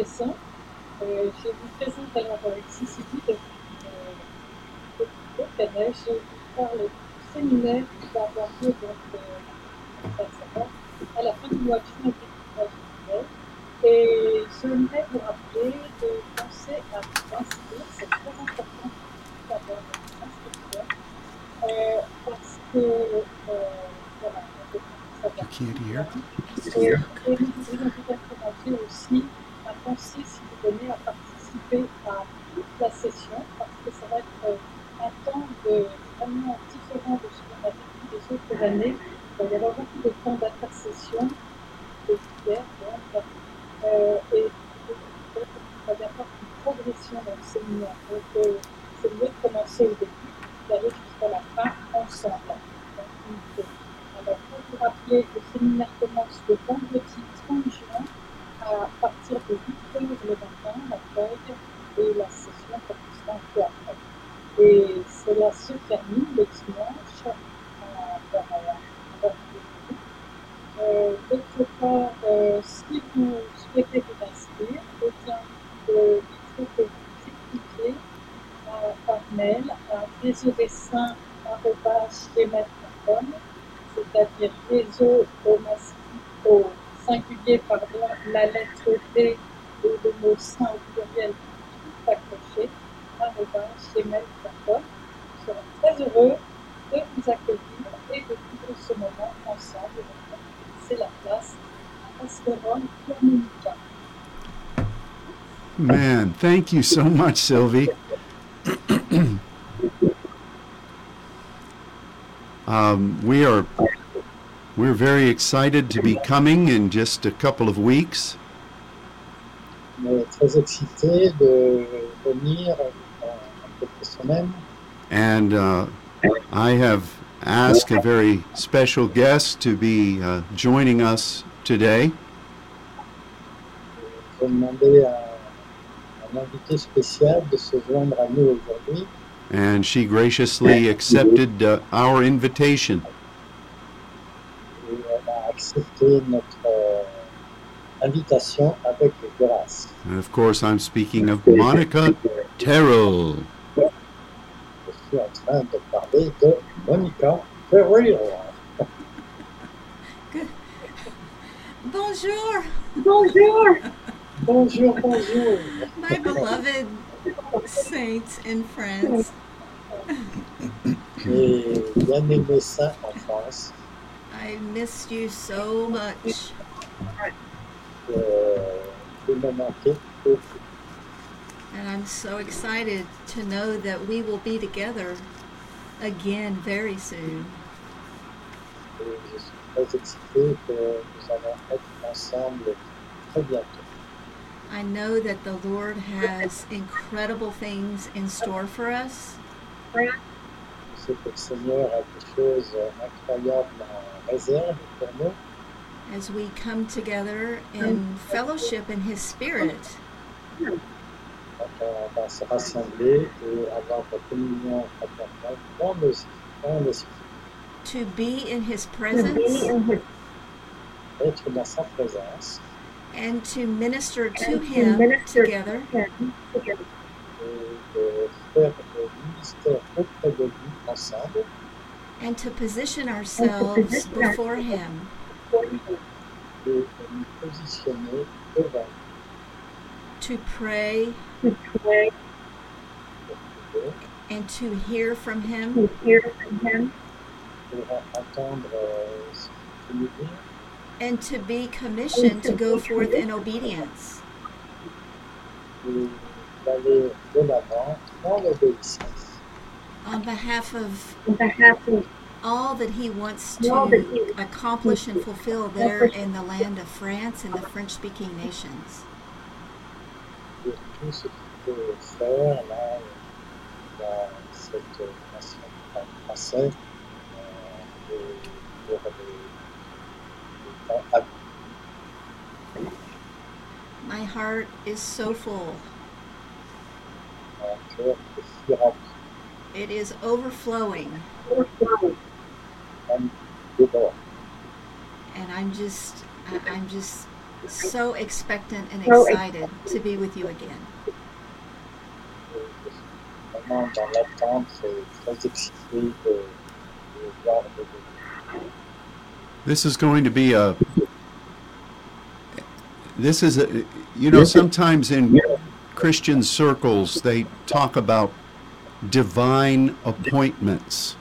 Euh, je vous présente alors ici Sylvie euh, Canet. Je vous parle du séminaire qui va avoir lieu donc, euh, à la fin du mois de juin et j'aimerais vous rappeler de penser à vous inscrire, c'est très important d'avoir une inscription, euh, parce que euh, voilà, et, vous aussi penser, si vous venez, à participer à toute la session, parce que ça va être euh, un temps de, vraiment différent de ce qu'on a vécu les autres années. Il va y avoir beaucoup de temps d'intercession, de prière, donc, euh, et il va y avoir une progression dans le séminaire. Donc, c'est mieux de commencer au début, d'aller jusqu'à la fin ensemble. Donc, alors, pour vous rappeler, le séminaire commence le vendredi 30 juin à partir de 8 heures le matin, l'accueil et la session commencera un peu après. Et cela se termine thank you so much, Sylvie. um, we are we're very excited to be coming in just a couple of weeks, très excités de venir quelques semaines. and uh, I have asked a very special guest to be uh, joining us today. Je à un invité spécial de se joindre à nous aujourd'hui. and she graciously accepted uh, our invitation. Et elle a accepté notre euh, invitation avec grâce. And of course, I'm speaking of Monica Terrell. Je suis en train de parler de Monica Ferreira. Bonjour, Bonjour! Bonjour, bonjour. my beloved saints and friends. J'ai bien aimé ça en France. I missed you so much. Euh, je me manquais beaucoup. And I'm so excited to know that we will be together again very soon. Et très excité que nous allons être ensemble très bientôt. I know that the Lord has incredible things in store for us. As we come together in fellowship in His Spirit. To be in His presence être dans sa and to minister to Him together et de faire le ministère auprès de lui ensemble and to position ourselves before Him. Et de nous positionner devant to pray lui pour and to hear from Him. Pour entendre euh, ce qu'il nous dit and to be commissioned to go forth in obedience. et d'aller de l'avant dans l'obéissance. On behalf of all that He wants to accomplish and fulfill there in the land of France and the French speaking nations. My heart is so full. Mon cœur est si rempli, It is overflowing, and I'm just, I- I'm just so expectant and excited to be with you again. Vraiment dans l'attente et très excité de, de voir de This is going to be a. This is a. You know, sometimes in Christian circles, they talk about divine appointments.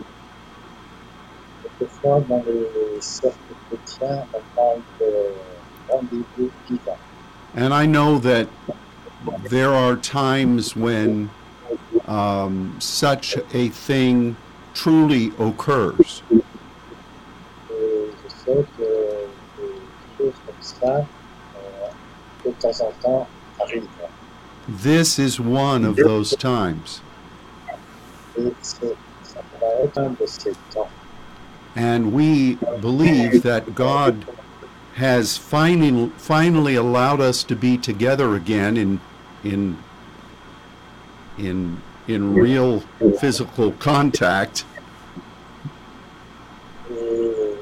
Quelquefois, dans les cercles chrétiens, on parle de rendez-vous divin. And I know that there are times when um, such a thing truly occurs. Et je sais que des choses comme ça, euh, de temps en temps, arrivent. This is one of those times. Et c'est- ça un de ces temps. And we believe that God has finally, finally allowed us to be together again in, in, in, in real physical contact. Et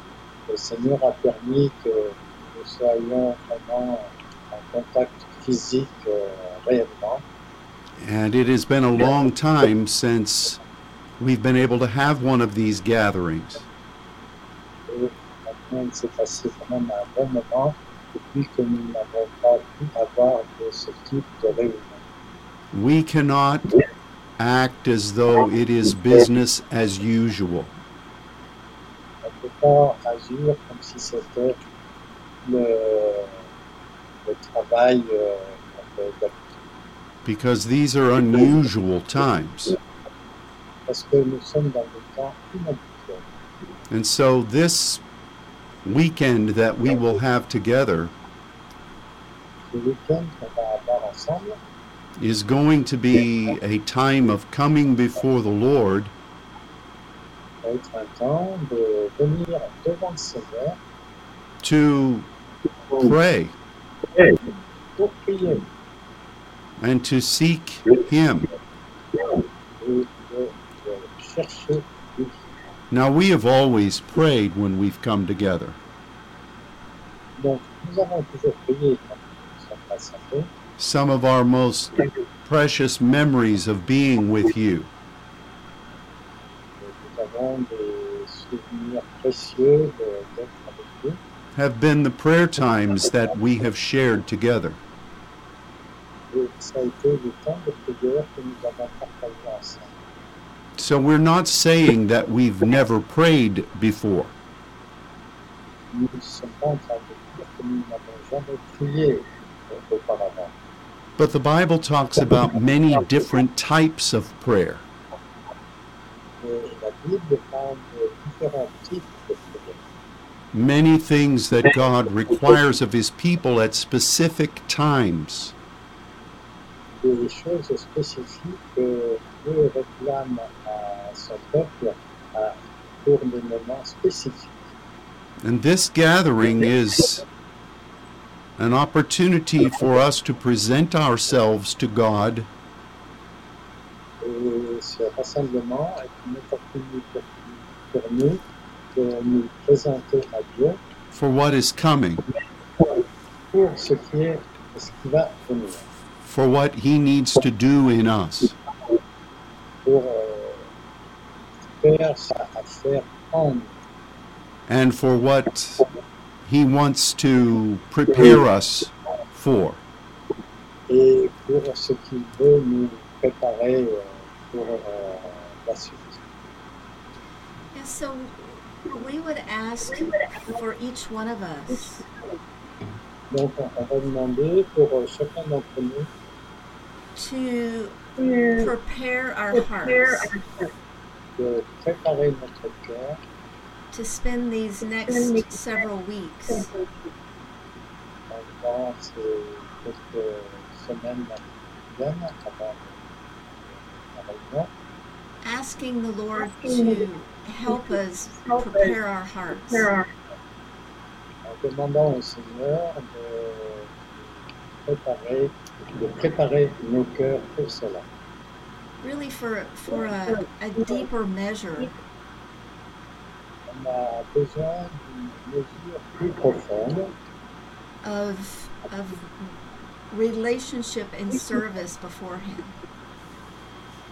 le Seigneur a permis que nous soyons vraiment en contact physique euh, réellement. And it has been a long time since we've been able to have one of these gatherings. Et maintenant, il s'est passé quand même un bon moment depuis que pas pu avoir de ce type. We cannot act as though it is business as usual. Le, travail euh, qu'on fait d'habitude. because these are unusual times. parce que nous sommes dans des temps inhabituels. And so this weekend that we will have together Le week-end qu'on va avoir ensemble is going to be a time of coming before the Lord va être un temps de venir devant le Seigneur to pray and to seek Him. et de, de chercher lui. Now, we have always prayed when we've come together, Donc, nous avons toujours prié quand nous sommes rassemblés. some of our most precious memories of being with you. Have been the prayer times that we have shared together. So we're not saying that we've never prayed before. But the Bible talks about many different types of prayer. Many things that God requires of his people at specific times. des choses spécifiques que Dieu réclame à son peuple pour des moments spécifiques. And this gathering is an opportunity for us to present ourselves to God Et ce rassemblement est une opportunité pour nous nous présenter à Dieu for what is coming, pour ce qui est ce qui va venir, for what he needs to do in us. pour faire sa affaire en nous and for what he wants to prepare us for. et pour ce qu'il veut nous préparer pour la suite. So we would ask for each one of us. Donc, on on va demander pour chacun d'entre nous to prepare our hearts. de préparer notre cœur to spend these next several weeks pendant ces quelques semaines qui viennent avant la réunion, asking the Lord to help us prepare our hearts. prepare our en demandant au Seigneur de préparer, de préparer nos cœurs pour cela. Really for for a, a deeper measure On a besoin d'une mesure plus profonde of, of relationship and service before Him.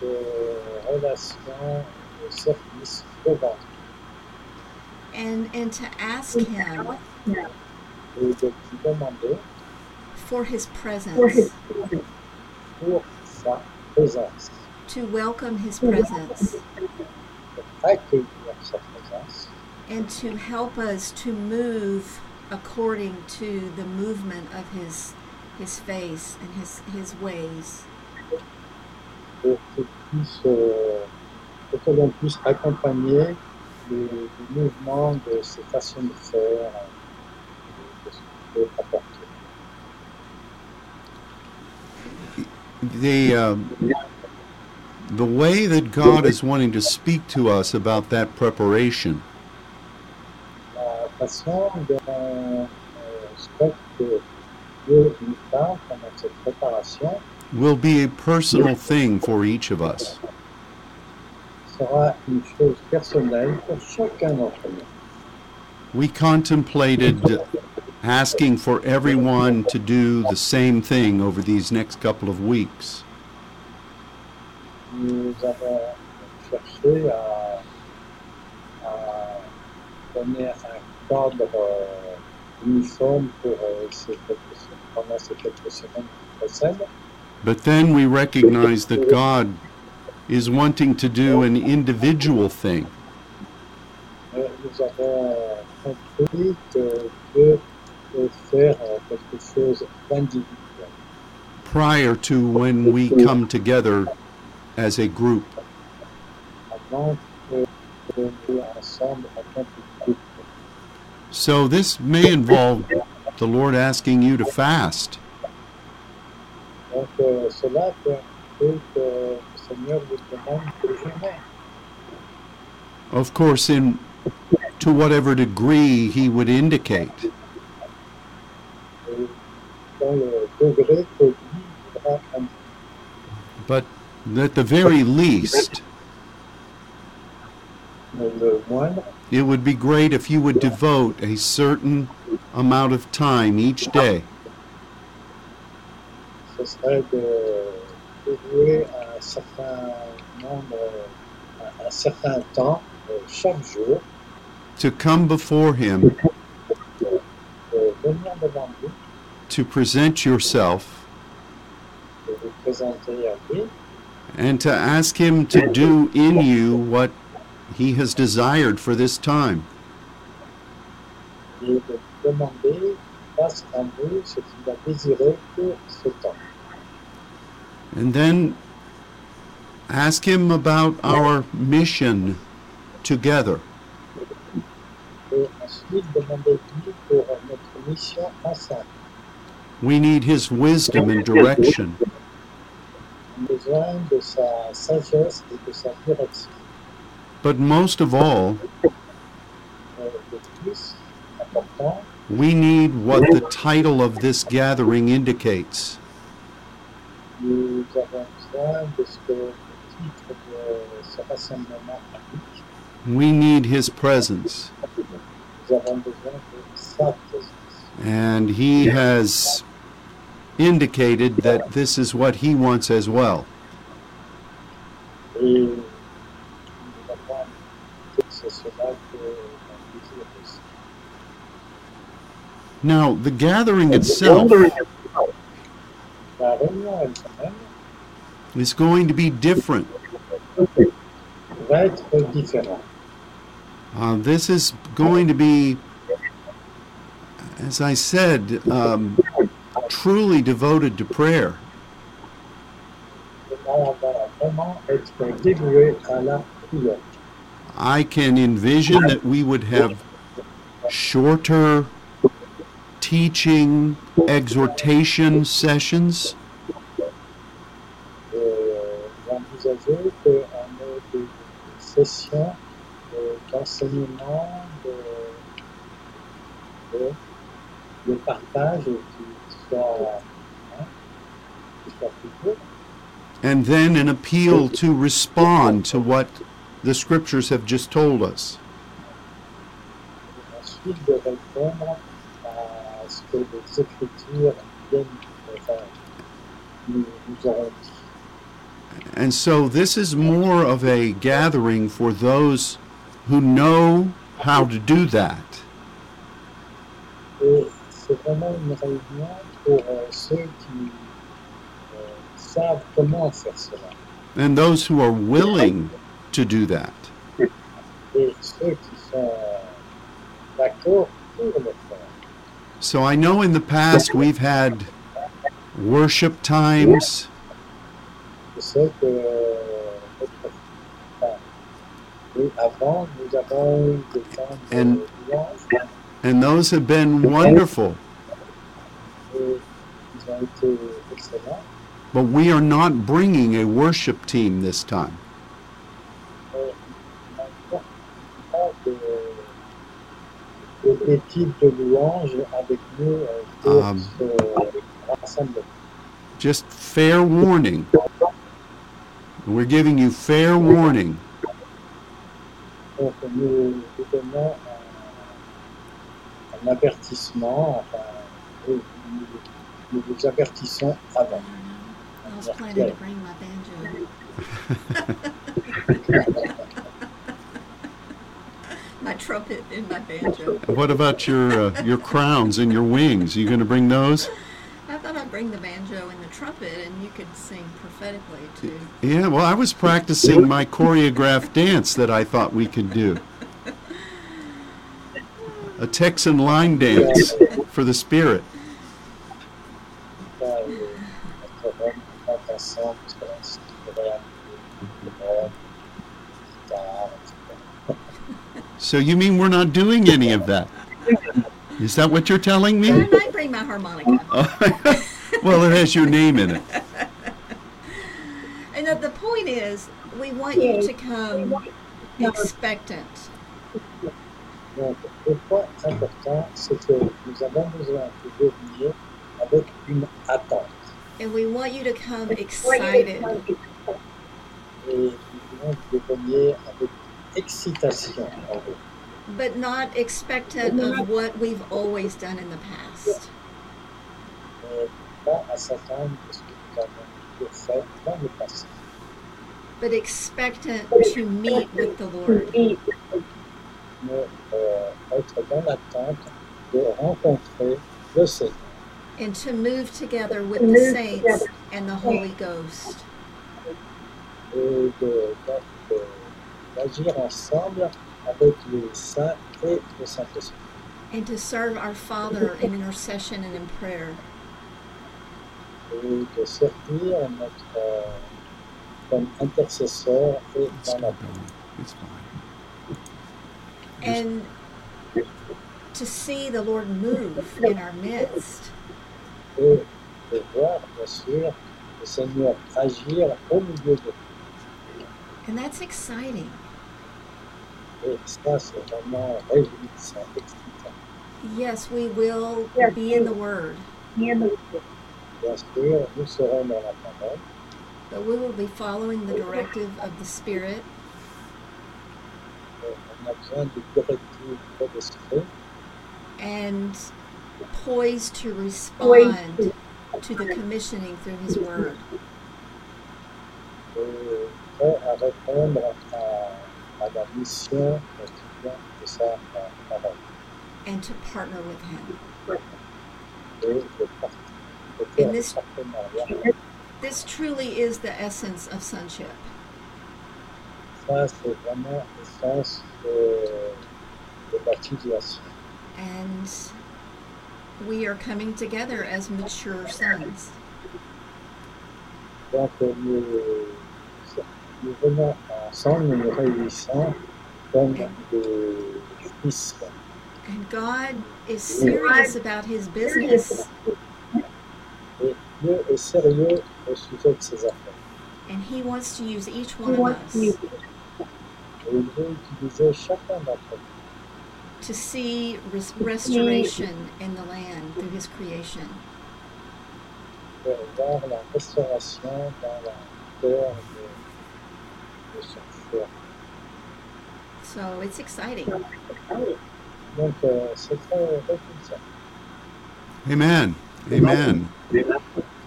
de relation, de service devant And, and to ask Him lui et de lui demander for His presence, pour sa présence, to welcome His presence, de accueillir sa présence and to help us to move according to the movement of His His face and His His ways. Pour qu'il puisse, que l'on puisse accompagner le, le mouvement de ses façons de faire, de ce qu'il peut apporter. The um, the way that God is wanting to speak to us about that preparation La façon dont euh, je crois que Dieu nous parle pendant cette préparation will be a personal thing for each of us. Sera une chose personnelle pour chacun d'entre nous. We contemplated asking for everyone to do the same thing over these next couple of weeks. Nous avons cherché à, à donner un cadre euh, uniforme pour euh, ces quelques, pendant ces quelques semaines qui précèdent. But then we recognized that God is wanting to do an individual thing. Nous avons compris que Dieu peut faire quelque chose d'individuel prior to when we come together as a group. avant que nous ensemble en tant que groupe. So this may involve the Lord asking you to fast. Donc euh, cela peut peut que le Seigneur vous demande de jeûner. Of course, in to whatever degree He would indicate. Et dans le degré que lui voudra indiquer. But at the very least, Mais le moindre, it would be great if you would devote a certain amount of time each day ce serait de dévouer un certain nombre, un, un certain temps euh, chaque jour. To come before Him, de venir devant lui, to present yourself, de vous présenter à lui. And to ask Him to do in you what He has desired for this time. et de lui demander face à nous ce qu'il a désiré pour ce temps. And then ask Him about our mission together. We need His wisdom and direction. But most of all, we need what the title of this gathering indicates. Nous avons besoin de ce que le titre de ce rassemblement indique. We need His presence. Nous avons besoin de sa présence. And He has indicated that this is what He wants as well. Et nous avons que c'est cela que l'on désire aussi. Now, the gathering itself La réunion elle-même is going to be different. Uh, this is going to be, as I said, um, truly devoted to prayer. On va vraiment être dévoué à la prière. I can envision that we would have shorter teaching, exhortation sessions, Et envisager qu'on ait des sessions euh, d'enseignement, de, de, de partage qui hein, qui soient and then an appeal to respond to what the scriptures have just told us. And so this is more of a gathering for those who know how to do that. Eh, Et c'est vraiment une réunion pour ceux eh, qui savent comment faire cela. and those who are willing to do that. Et ceux qui sont d'accord pour le faire. So I know in the past we've had worship times, Sais que euh, notre- oui, avant, nous avons eu des temps de And- louange and those have been wonderful. et ils ont été excellents. But we are not bringing a worship team this time. Euh, pour Um. Just fair warning. We're giving you fair warning. Donc nous nous donnons un, un avertissement, enfin, oui, nous, nous vous avertissons avant. I was planning to bring my banjo. my trumpet and my banjo. What about your uh, your crowns and your wings? Are you going to bring those? I thought I'd bring the banjo and the trumpet and you could sing prophetically too. Yeah, well, I was practicing my choreographed dance that I thought we could do. A Texan line dance for the spirit. Ça, notre homme est ensemble, parce que là, c'est agréable, le monde, guitare, etc. So you mean we're not doing any of that? Is that what you're telling me? I bring my harmonica. well, it has your name in it. And the, the point is, we want you to come expectant. Donc, le point important, c'est que nous avons besoin de devenir avec une attente. And we want you to come excited. Et nous voulons devenir avec excitation en vous. but not expectant of what we've always done in the past. Mais pas à s'attendre de ce que nous avons toujours fait dans le passé. But expectant to meet with the Lord. Mais euh, être dans l'attente de rencontrer le Seigneur and to move together with the saints and the Holy Ghost. et d'agir ensemble avec les saints et le Saint-Esprit. And to serve our Father in intercession and in prayer. Et de servir notre, comme intercesseur et dans la not going. It's fine. And to see the Lord move in our midst. et de voir bien sûr le Seigneur agir au milieu de nous. And that's exciting. Et ça, c'est vraiment réjouissant, excitant. Yes, we will be in the Word, Bien sûr, nous serons dans la parole, but we will be following the directive of the Spirit on a besoin de directives de l'esprit and poised to respond to the commissioning through His Word. et prêt à répondre à, à la mission qui vient de sa parole. and to partner with Him. et de part- de faire And this- This truly is the essence of sonship. Ça, c'est vraiment l'essence de, de la filiation. And we are coming together as mature sons. Donc, nous, nous venons ensemble, nous nous réunissons comme des fils. And God is serious about His business. Et Dieu est sérieux au sujet de ses affaires. And He wants to use each one of us Et il veut utiliser chacun d'entre nous to see res- restoration in the land through His creation. pour voir la restauration dans la terre de, de son choix. So it's exciting. Donc, euh, c'est très réjouissant. Amen. Amen.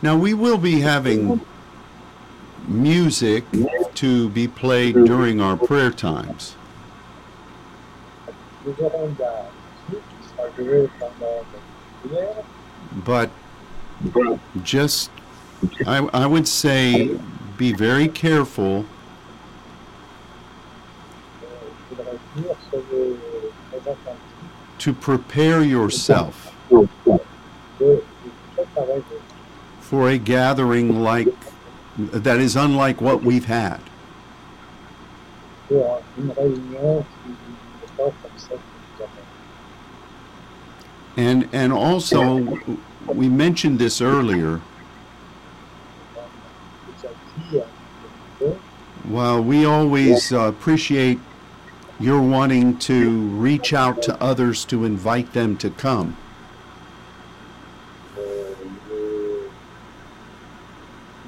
Now we will be having music to be played during our prayer times. But just, I, I would say, be very careful to prepare yourself de de préparer vos for a gathering like that is unlike what we've had. pour une réunion qui n'est pas comme celle que nous avons. And and also we mentioned this earlier. déjà dit un petit peu, While we always uh, appreciate your wanting to reach out to others to invite them to come, euh,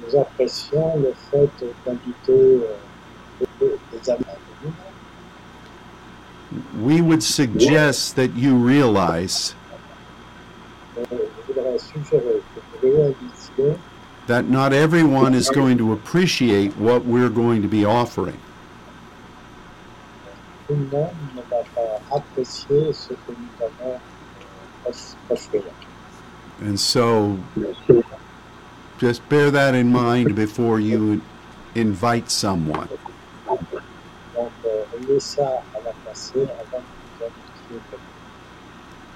nous- nous apprécions le fait d'inviter euh, des- des amis we would suggest that you realize Euh, Je voudrais suggérer que vous réalisiez that not everyone is going to appreciate what we're going to be offering. tout le monde ne va pas apprécier ce que nous allons euh, off- offrir. And so just bear that in mind before you invite someone.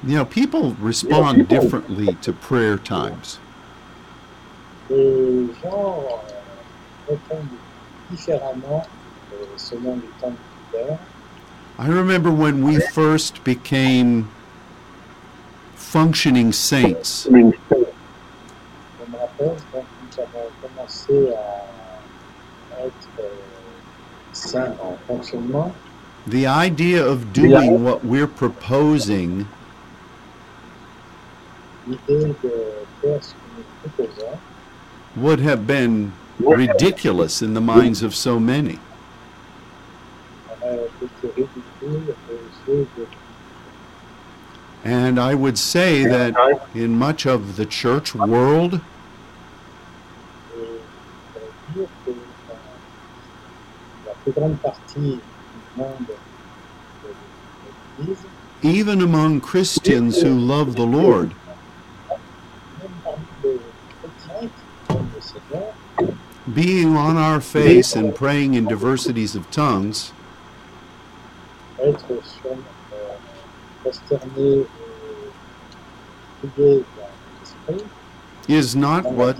You know, people respond differently to prayer times. I remember when we first became functioning saints, Je me rappelle quand nous avons commencé à être saints en fonctionnement, the idea of doing what we're proposing l'idée de faire ce que nous proposons would have been ridiculous in the minds of so many. aurait été ridicule aux yeux de And I would say that in much of the church world, Et je voudrais dire que dans la grande partie du monde de l'Église, even among Christians who love the Lord, being on our face and praying in diversities of tongues. Is not what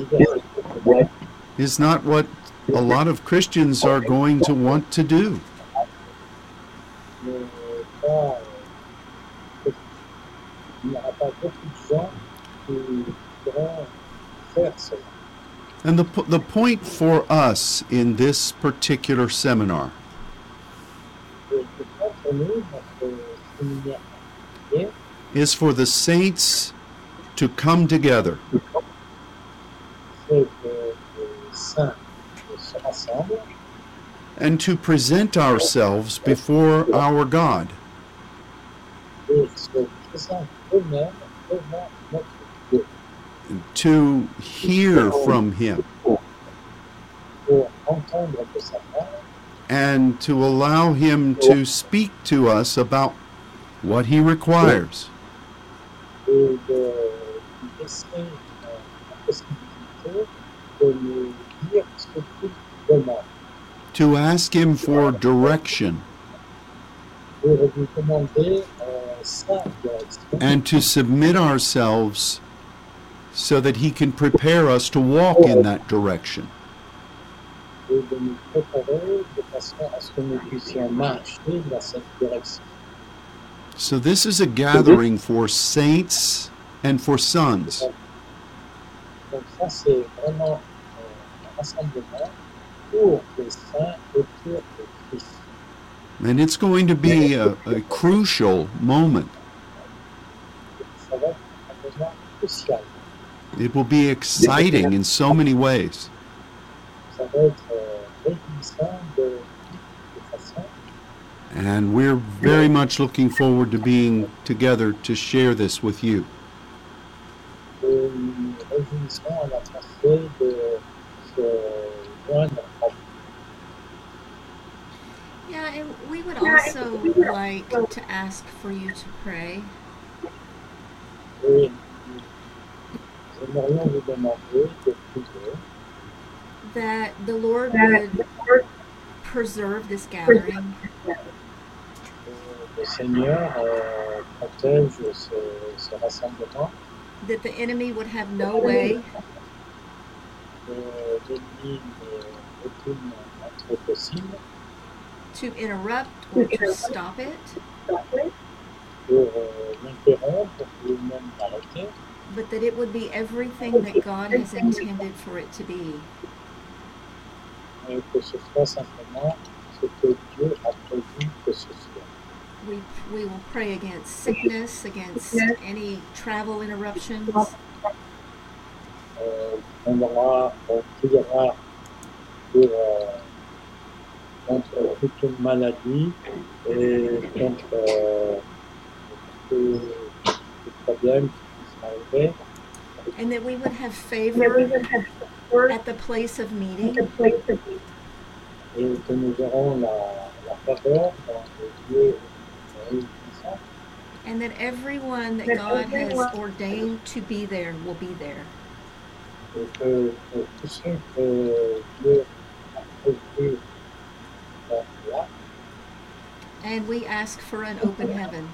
is not what a lot of Christians are going to want to do. And the the point for us in this particular seminar is for the saints to come together c'est que les saints se rassemblent and to present ourselves before our God. to hear from him and to allow him to speak to us about what he requires. To ask him for direction and to submit ourselves so that he can prepare us to walk in that direction. So, this is a gathering for saints and for sons. And it's going to be a, a crucial moment. It will be exciting in so many ways. And we're very much looking forward to being together to share this with you. réjouissons à la pensée de se joindre à Yeah, and we would also like to ask for you to pray. Et nous aimerions vous demander de prier that the Lord would preserve this gathering, que le Seigneur euh, protège ce, ce rassemblement, that the enemy would have no way to interrupt or to stop it, pour l'interrompre ou même l'arrêter, but that it would be everything that God has intended for it to be. et que ce soit simplement ce que Dieu a prévu que ce soit. We, we will pray against sickness, against any travel interruptions, Euh, on, aura, on priera pour, euh, contre toute une maladie et contre euh, tous les problèmes qui sont arrivés. and that we would have favor at the place of meeting, et que nous aurons la, la faveur dans les lieux and that everyone that God has ordained to be there will be there. et que, que tous ceux que Dieu a prévus d'être là, And we ask for an open heaven.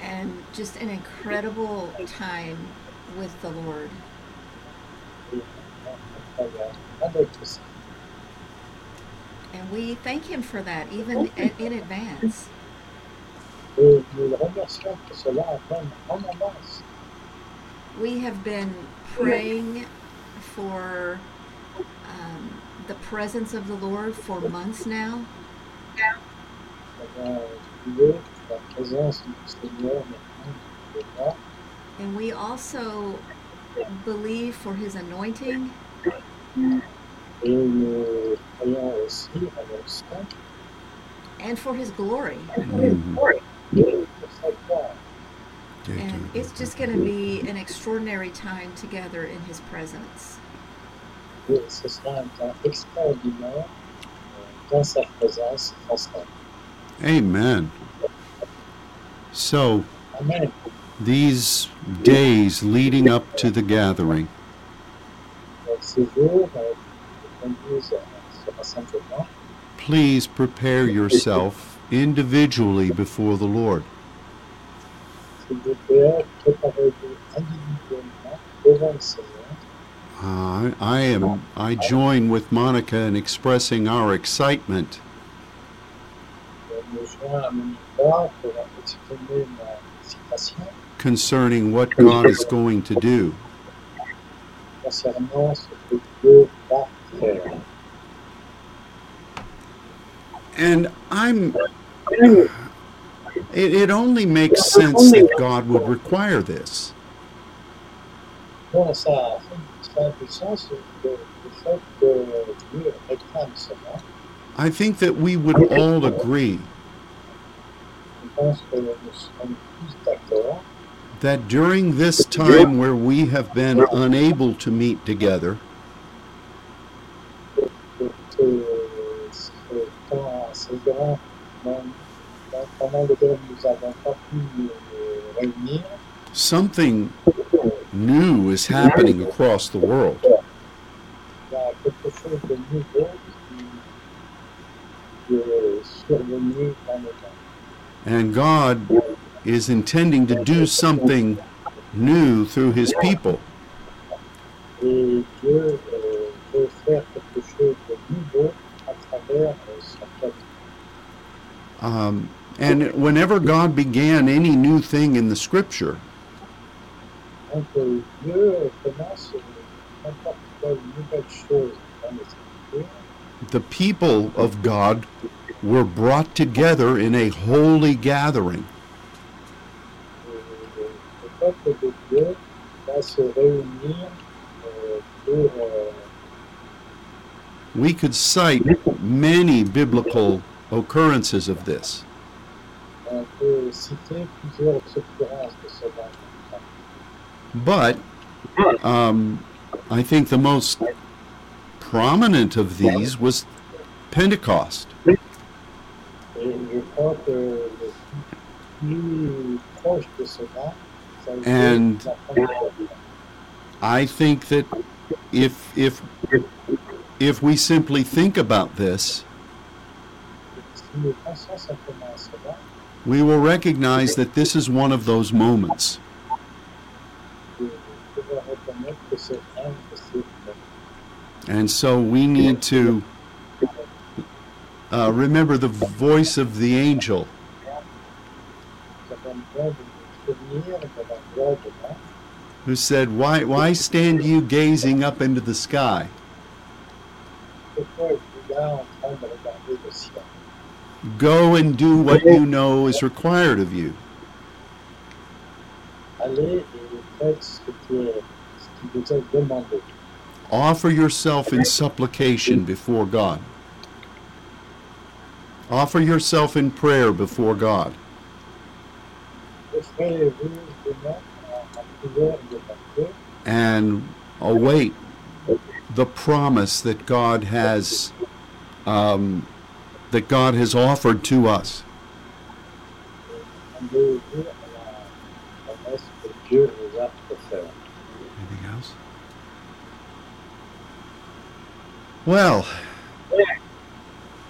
and just an incredible time with the Lord. And we thank Him for that, even in, advance. We have been praying for um, the presence of the Lord for months now, and we also believe for His anointing and for His glory. And it's just going to be an extraordinary time together in His presence. Ce sera un temps extraordinaire euh, dans sa présence. Amen. So, Amen. these days leading up to the gathering, Donc, ces jours euh, qui conduisent euh, à ce rassemblement, please prepare yourself individually before the Lord. Uh, I am. I join with Monica in expressing our excitement concerning what God is going to do. And I'm. It, it only makes sense that God would require this. Bon, ça, ça a du sens le, fait que Dieu réclame cela. I think that we would all agree Je pense que nous sommes tous d'accord that during this time where we have been unable to meet together, que, que ce temps, ce grand moment pendant lequel nous n'avons pas pu nous réunir, something new is happening across the world. il y a quelque chose de nouveau qui, qui est survenu dans le monde. And God is intending to do something new through his people. Euh, veut faire quelque chose de nouveau à travers euh. Um, and whenever God began any new thing in the scripture, Donc Dieu commence n'importe quelle nouvelle chose dans les Écritures. the people of God were brought together in a holy gathering. Et le peuple de Dieu va se réunir pour We could cite many biblical occurrences of this. on peut citer plusieurs occurrences de ce genre. But um, I think the most prominent of these was Pentecost. Et je crois que le plus proche de cela, ça a été And- I think that if if if we simply think about this, Si nous pensons simplement à cela, we will recognize that this is one of those moments. nous devons reconnaître que c'est un de ces moments. And so we need to uh, remember the voice of the angel Nous avons besoin de nous souvenir de la voix de l'ange who said, Why, why stand you gazing up into the sky? Pourquoi êtes-vous là en train de regarder le ciel Go and do what you know is required of you. Allez et faites ce qui, est, ce qui vous est demandé. Offer yourself in supplication before God. Offer yourself in prayer before God. And await the promise that God has um, that God has offered to us. Rendez-vous à la promesse que Dieu vous a offerte. Anything else? Well,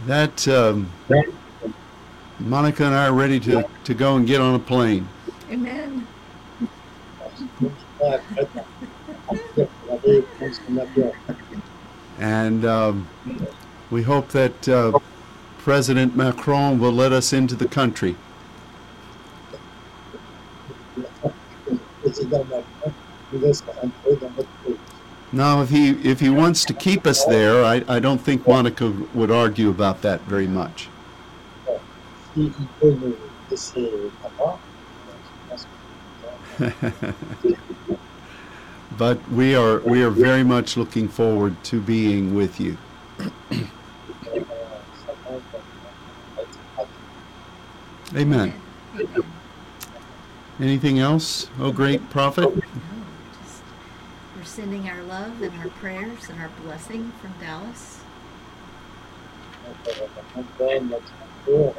that um, Monica and I are ready to, to go and get on a plane. Amen. Donc, pas après, vous allez prendre son avion. And um, we hope that uh, President Macron will let us into the country. Now, if he if he wants to keep us there, I, I don't think Monica would argue about that very much. But we are we are very much looking forward to being with you. Amen. Anything else, oh great prophet? No, just, we're sending our love and our prayers and our blessing from Dallas. Donc, on donne notre amour,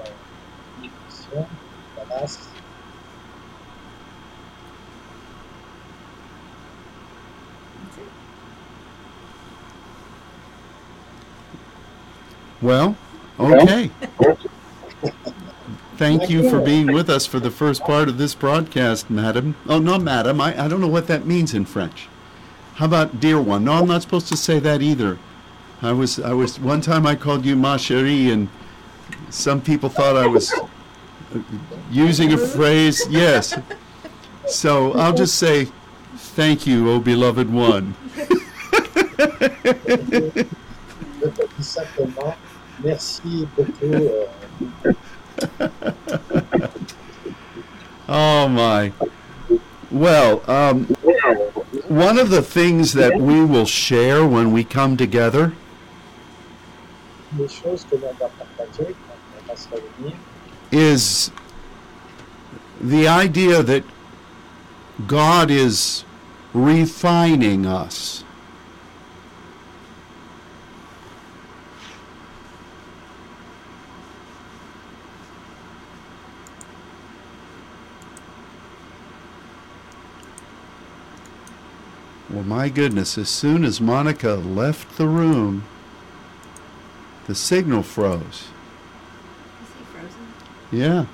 bénédiction, Dallas, That's it. Well, okay. Thank you for being with us for the first part of this broadcast, madam. Oh, no, madam. I, I don't know what that means in French. How about dear one? No, I'm not supposed to say that either. I was, I was, one time I called you ma chérie, and some people thought I was using a phrase. Yes. So I'll just say, thank you, oh beloved one. je te dis simplement merci beaucoup. Oh my. Well, um, one of the things that we will share when we come together les choses que l'on va partager quand on va se réunir, is the idea that God is refining us. Well, my goodness, as soon as Monica left the room, the signal froze. Is he frozen? Yeah.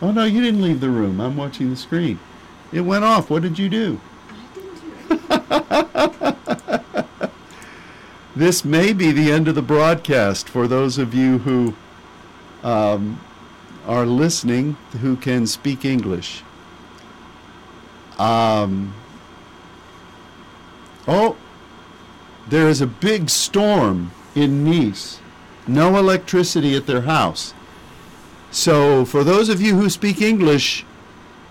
Oh no, you didn't leave the room. I'm watching the screen. It went off. What did you do? I didn't do it. This may be the end of the broadcast for those of you who um, are listening who can speak English. Um, oh, there is a big storm in Nice. No electricity at their house. So, for those of you who speak English,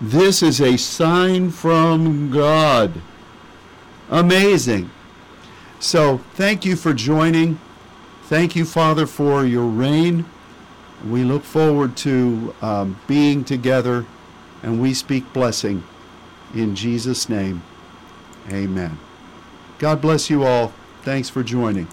this is a sign from God. Amazing. So, thank you for joining. Thank you, Father, for your rain. We look forward to um, being together, and we speak blessing in Jesus' name. Amen. God bless you all. Thanks for joining.